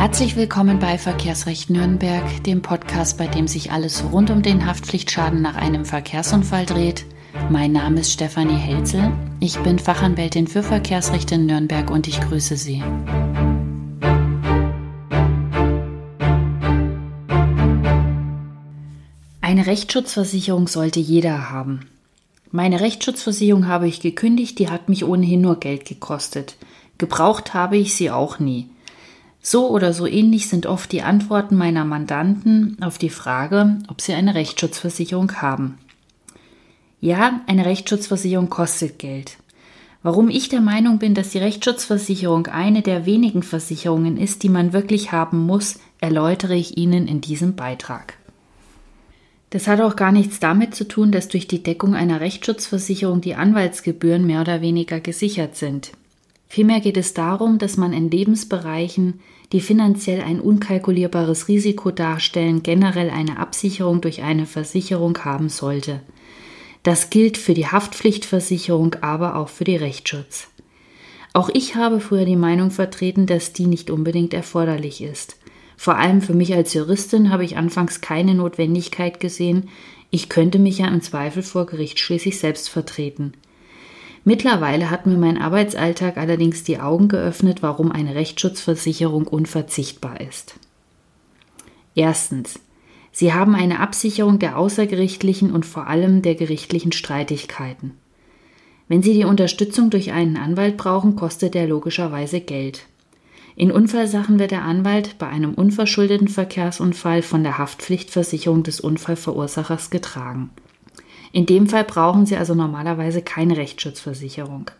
Herzlich willkommen bei Verkehrsrecht Nürnberg, dem Podcast, bei dem sich alles rund um den Haftpflichtschaden nach einem Verkehrsunfall dreht. Mein Name ist Stefanie Helzel. Ich bin Fachanwältin für Verkehrsrecht in Nürnberg und ich grüße Sie. Eine Rechtsschutzversicherung sollte jeder haben. Meine Rechtsschutzversicherung habe ich gekündigt, die hat mich ohnehin nur Geld gekostet. Gebraucht habe ich sie auch nie. So oder so ähnlich sind oft die Antworten meiner Mandanten auf die Frage, ob sie eine Rechtsschutzversicherung haben. Ja, eine Rechtsschutzversicherung kostet Geld. Warum ich der Meinung bin, dass die Rechtsschutzversicherung eine der wenigen Versicherungen ist, die man wirklich haben muss, erläutere ich Ihnen in diesem Beitrag. Das hat auch gar nichts damit zu tun, dass durch die Deckung einer Rechtsschutzversicherung die Anwaltsgebühren mehr oder weniger gesichert sind. Vielmehr geht es darum, dass man in Lebensbereichen, die finanziell ein unkalkulierbares Risiko darstellen, generell eine Absicherung durch eine Versicherung haben sollte. Das gilt für die Haftpflichtversicherung, aber auch für die Rechtsschutz. Auch ich habe früher die Meinung vertreten, dass die nicht unbedingt erforderlich ist. Vor allem für mich als Juristin habe ich anfangs keine Notwendigkeit gesehen, ich könnte mich ja im Zweifel vor Gericht schließlich selbst vertreten. Mittlerweile hat mir mein Arbeitsalltag allerdings die Augen geöffnet, warum eine Rechtsschutzversicherung unverzichtbar ist. Erstens. Sie haben eine Absicherung der außergerichtlichen und vor allem der gerichtlichen Streitigkeiten. Wenn Sie die Unterstützung durch einen Anwalt brauchen, kostet er logischerweise Geld. In Unfallsachen wird der Anwalt bei einem unverschuldeten Verkehrsunfall von der Haftpflichtversicherung des Unfallverursachers getragen. In dem Fall brauchen Sie also normalerweise keine Rechtsschutzversicherung.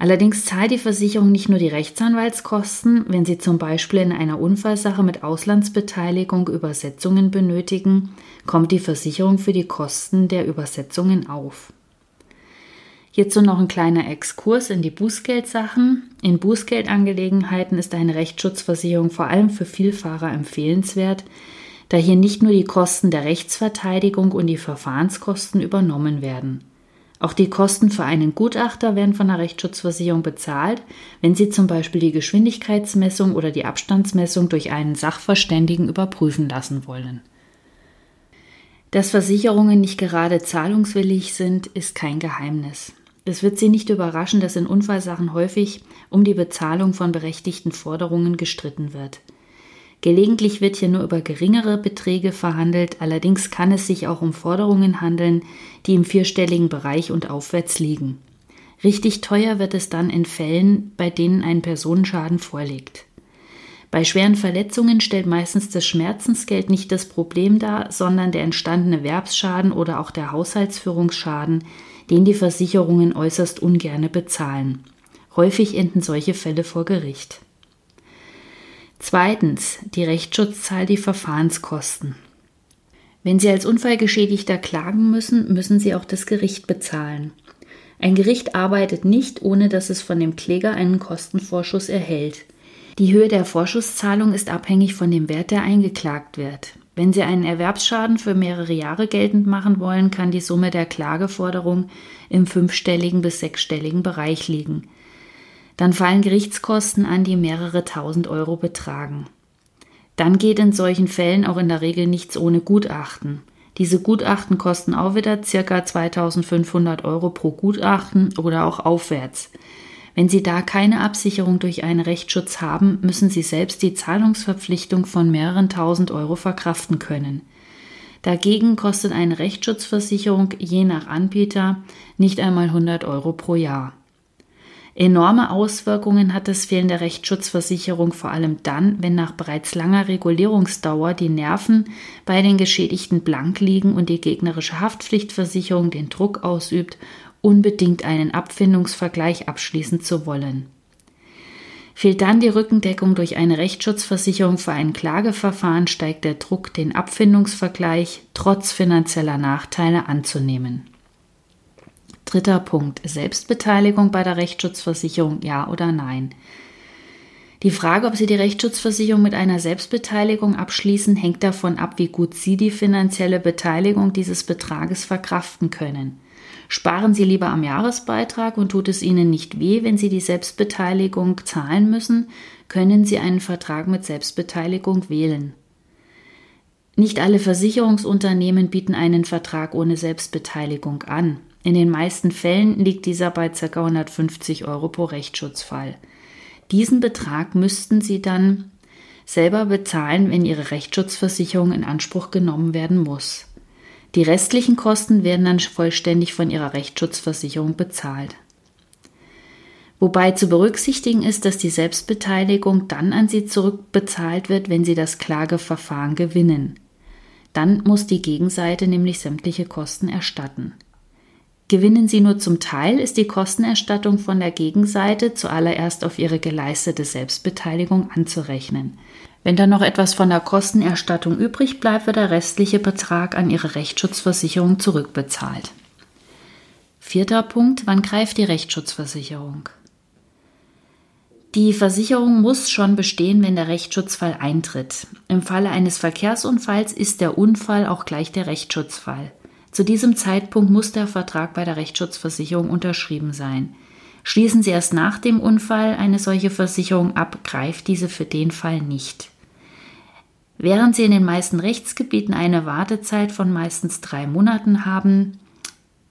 Allerdings zahlt die Versicherung nicht nur die Rechtsanwaltskosten, wenn Sie zum Beispiel in einer Unfallsache mit Auslandsbeteiligung Übersetzungen benötigen, kommt die Versicherung für die Kosten der Übersetzungen auf. Hierzu noch ein kleiner Exkurs in die Bußgeldsachen. In Bußgeldangelegenheiten ist eine Rechtsschutzversicherung vor allem für Vielfahrer empfehlenswert, da hier nicht nur die Kosten der Rechtsverteidigung und die Verfahrenskosten übernommen werden. Auch die Kosten für einen Gutachter werden von der Rechtsschutzversicherung bezahlt, wenn Sie zum Beispiel die Geschwindigkeitsmessung oder die Abstandsmessung durch einen Sachverständigen überprüfen lassen wollen. Dass Versicherungen nicht gerade zahlungswillig sind, ist kein Geheimnis. Es wird Sie nicht überraschen, dass in Unfallsachen häufig um die Bezahlung von berechtigten Forderungen gestritten wird. Gelegentlich wird hier nur über geringere Beträge verhandelt, allerdings kann es sich auch um Forderungen handeln, die im vierstelligen Bereich und aufwärts liegen. Richtig teuer wird es dann in Fällen, bei denen ein Personenschaden vorliegt. Bei schweren Verletzungen stellt meistens das Schmerzensgeld nicht das Problem dar, sondern der entstandene Werbsschaden oder auch der Haushaltsführungsschaden, den die Versicherungen äußerst ungerne bezahlen. Häufig enden solche Fälle vor Gericht. Zweitens, die Rechtsschutz zahlt die Verfahrenskosten. Wenn Sie als Unfallgeschädigter klagen müssen, müssen Sie auch das Gericht bezahlen. Ein Gericht arbeitet nicht, ohne dass es von dem Kläger einen Kostenvorschuss erhält. Die Höhe der Vorschusszahlung ist abhängig von dem Wert, der eingeklagt wird. Wenn Sie einen Erwerbsschaden für mehrere Jahre geltend machen wollen, kann die Summe der Klageforderung im fünfstelligen bis sechsstelligen Bereich liegen. Dann fallen Gerichtskosten an, die mehrere tausend Euro betragen. Dann geht in solchen Fällen auch in der Regel nichts ohne Gutachten. Diese Gutachten kosten auch wieder ca. 2500 Euro pro Gutachten oder auch aufwärts. Wenn Sie da keine Absicherung durch einen Rechtsschutz haben, müssen Sie selbst die Zahlungsverpflichtung von mehreren tausend Euro verkraften können. Dagegen kostet eine Rechtsschutzversicherung je nach Anbieter nicht einmal 100 Euro pro Jahr. Enorme Auswirkungen hat das Fehlen der Rechtsschutzversicherung vor allem dann, wenn nach bereits langer Regulierungsdauer die Nerven bei den Geschädigten blank liegen und die gegnerische Haftpflichtversicherung den Druck ausübt, unbedingt einen Abfindungsvergleich abschließen zu wollen. Fehlt dann die Rückendeckung durch eine Rechtsschutzversicherung für ein Klageverfahren, steigt der Druck, den Abfindungsvergleich trotz finanzieller Nachteile anzunehmen. Dritter Punkt. Selbstbeteiligung bei der Rechtsschutzversicherung, ja oder nein? Die Frage, ob Sie die Rechtsschutzversicherung mit einer Selbstbeteiligung abschließen, hängt davon ab, wie gut Sie die finanzielle Beteiligung dieses Betrages verkraften können. Sparen Sie lieber am Jahresbeitrag und tut es Ihnen nicht weh, wenn Sie die Selbstbeteiligung zahlen müssen, können Sie einen Vertrag mit Selbstbeteiligung wählen. Nicht alle Versicherungsunternehmen bieten einen Vertrag ohne Selbstbeteiligung an. In den meisten Fällen liegt dieser bei ca. 150 Euro pro Rechtsschutzfall. Diesen Betrag müssten Sie dann selber bezahlen, wenn Ihre Rechtsschutzversicherung in Anspruch genommen werden muss. Die restlichen Kosten werden dann vollständig von Ihrer Rechtsschutzversicherung bezahlt. Wobei zu berücksichtigen ist, dass die Selbstbeteiligung dann an Sie zurückbezahlt wird, wenn Sie das Klageverfahren gewinnen. Dann muss die Gegenseite nämlich sämtliche Kosten erstatten. Gewinnen Sie nur zum Teil, ist die Kostenerstattung von der Gegenseite zuallererst auf Ihre geleistete Selbstbeteiligung anzurechnen. Wenn dann noch etwas von der Kostenerstattung übrig bleibt, wird der restliche Betrag an Ihre Rechtsschutzversicherung zurückbezahlt. Vierter Punkt, wann greift die Rechtsschutzversicherung? Die Versicherung muss schon bestehen, wenn der Rechtsschutzfall eintritt. Im Falle eines Verkehrsunfalls ist der Unfall auch gleich der Rechtsschutzfall. Zu diesem Zeitpunkt muss der Vertrag bei der Rechtsschutzversicherung unterschrieben sein. Schließen Sie erst nach dem Unfall eine solche Versicherung ab, greift diese für den Fall nicht. Während Sie in den meisten Rechtsgebieten eine Wartezeit von meistens drei Monaten haben,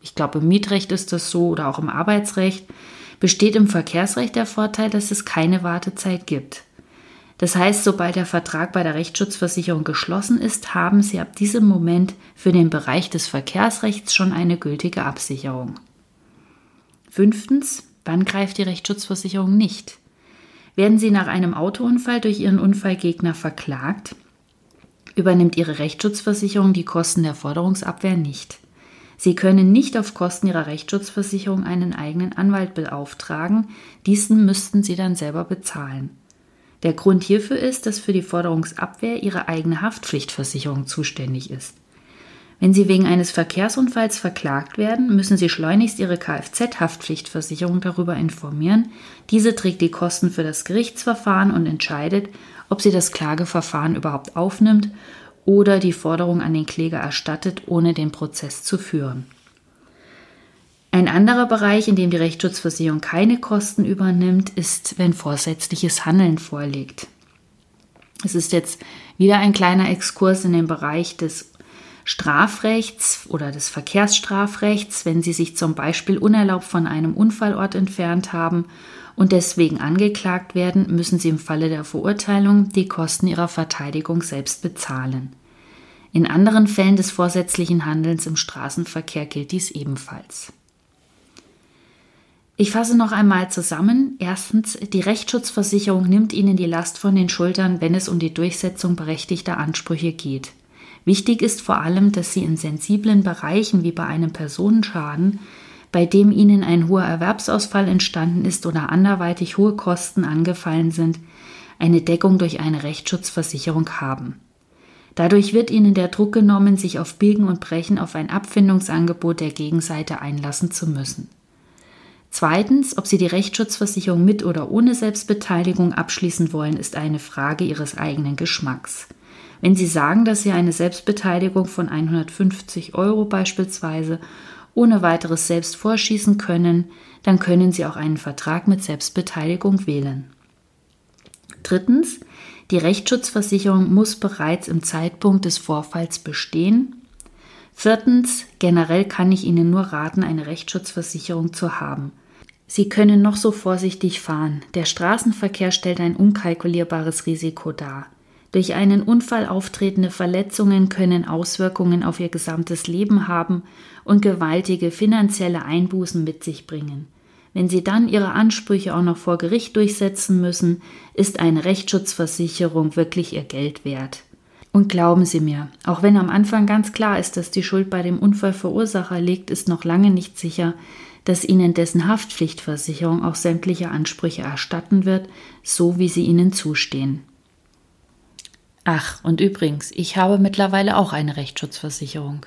ich glaube im Mietrecht ist das so oder auch im Arbeitsrecht, besteht im Verkehrsrecht der Vorteil, dass es keine Wartezeit gibt. Das heißt, sobald der Vertrag bei der Rechtsschutzversicherung geschlossen ist, haben Sie ab diesem Moment für den Bereich des Verkehrsrechts schon eine gültige Absicherung. Fünftens, Wann greift die Rechtsschutzversicherung nicht? Werden Sie nach einem Autounfall durch Ihren Unfallgegner verklagt, übernimmt Ihre Rechtsschutzversicherung die Kosten der Forderungsabwehr nicht. Sie können nicht auf Kosten Ihrer Rechtsschutzversicherung einen eigenen Anwalt beauftragen, diesen müssten Sie dann selber bezahlen. Der Grund hierfür ist, dass für die Forderungsabwehr Ihre eigene Haftpflichtversicherung zuständig ist. Wenn Sie wegen eines Verkehrsunfalls verklagt werden, müssen Sie schleunigst Ihre Kfz-Haftpflichtversicherung darüber informieren. Diese trägt die Kosten für das Gerichtsverfahren und entscheidet, ob sie das Klageverfahren überhaupt aufnimmt oder die Forderung an den Kläger erstattet, ohne den Prozess zu führen. Ein anderer Bereich, in dem die Rechtsschutzversicherung keine Kosten übernimmt, ist, wenn vorsätzliches Handeln vorliegt. Es ist jetzt wieder ein kleiner Exkurs in den Bereich des Strafrechts oder des Verkehrsstrafrechts, wenn sie sich zum Beispiel unerlaubt von einem Unfallort entfernt haben und deswegen angeklagt werden, müssen sie im Falle der Verurteilung die Kosten ihrer Verteidigung selbst bezahlen. In anderen Fällen des vorsätzlichen Handelns im Straßenverkehr gilt dies ebenfalls. Ich fasse noch einmal zusammen. Erstens, die Rechtsschutzversicherung nimmt Ihnen die Last von den Schultern, wenn es um die Durchsetzung berechtigter Ansprüche geht. Wichtig ist vor allem, dass Sie in sensiblen Bereichen wie bei einem Personenschaden, bei dem Ihnen ein hoher Erwerbsausfall entstanden ist oder anderweitig hohe Kosten angefallen sind, eine Deckung durch eine Rechtsschutzversicherung haben. Dadurch wird Ihnen der Druck genommen, sich auf Biegen und Brechen auf ein Abfindungsangebot der Gegenseite einlassen zu müssen. Zweitens, ob Sie die Rechtsschutzversicherung mit oder ohne Selbstbeteiligung abschließen wollen, ist eine Frage Ihres eigenen Geschmacks. Wenn Sie sagen, dass Sie eine Selbstbeteiligung von 150 Euro beispielsweise ohne weiteres selbst vorschießen können, dann können Sie auch einen Vertrag mit Selbstbeteiligung wählen. Drittens, die Rechtsschutzversicherung muss bereits im Zeitpunkt des Vorfalls bestehen. Viertens, generell kann ich Ihnen nur raten, eine Rechtsschutzversicherung zu haben. Sie können noch so vorsichtig fahren. Der Straßenverkehr stellt ein unkalkulierbares Risiko dar. Durch einen Unfall auftretende Verletzungen können Auswirkungen auf ihr gesamtes Leben haben und gewaltige finanzielle Einbußen mit sich bringen. Wenn sie dann ihre Ansprüche auch noch vor Gericht durchsetzen müssen, ist eine Rechtsschutzversicherung wirklich ihr Geld wert. Und glauben Sie mir, auch wenn am Anfang ganz klar ist, dass die Schuld bei dem Unfallverursacher liegt, ist noch lange nicht sicher, dass Ihnen dessen Haftpflichtversicherung auch sämtliche Ansprüche erstatten wird, so wie sie Ihnen zustehen. Ach, und übrigens, ich habe mittlerweile auch eine Rechtsschutzversicherung.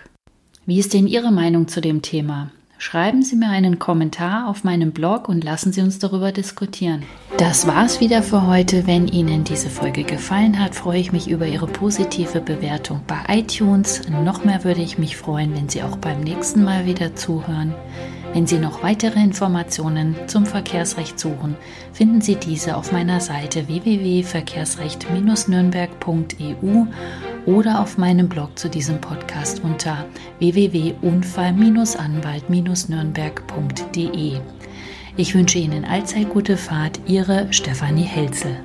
Wie ist denn Ihre Meinung zu dem Thema? Schreiben Sie mir einen Kommentar auf meinem Blog und lassen Sie uns darüber diskutieren. Das war's wieder für heute. Wenn Ihnen diese Folge gefallen hat, freue ich mich über Ihre positive Bewertung bei iTunes. Noch mehr würde ich mich freuen, wenn Sie auch beim nächsten Mal wieder zuhören. Wenn Sie noch weitere Informationen zum Verkehrsrecht suchen, finden Sie diese auf meiner Seite www.verkehrsrecht-nürnberg.eu oder auf meinem Blog zu diesem Podcast unter www.unfall-anwalt-nürnberg.de. Ich wünsche Ihnen allzeit gute Fahrt, Ihre Stefanie Helzel.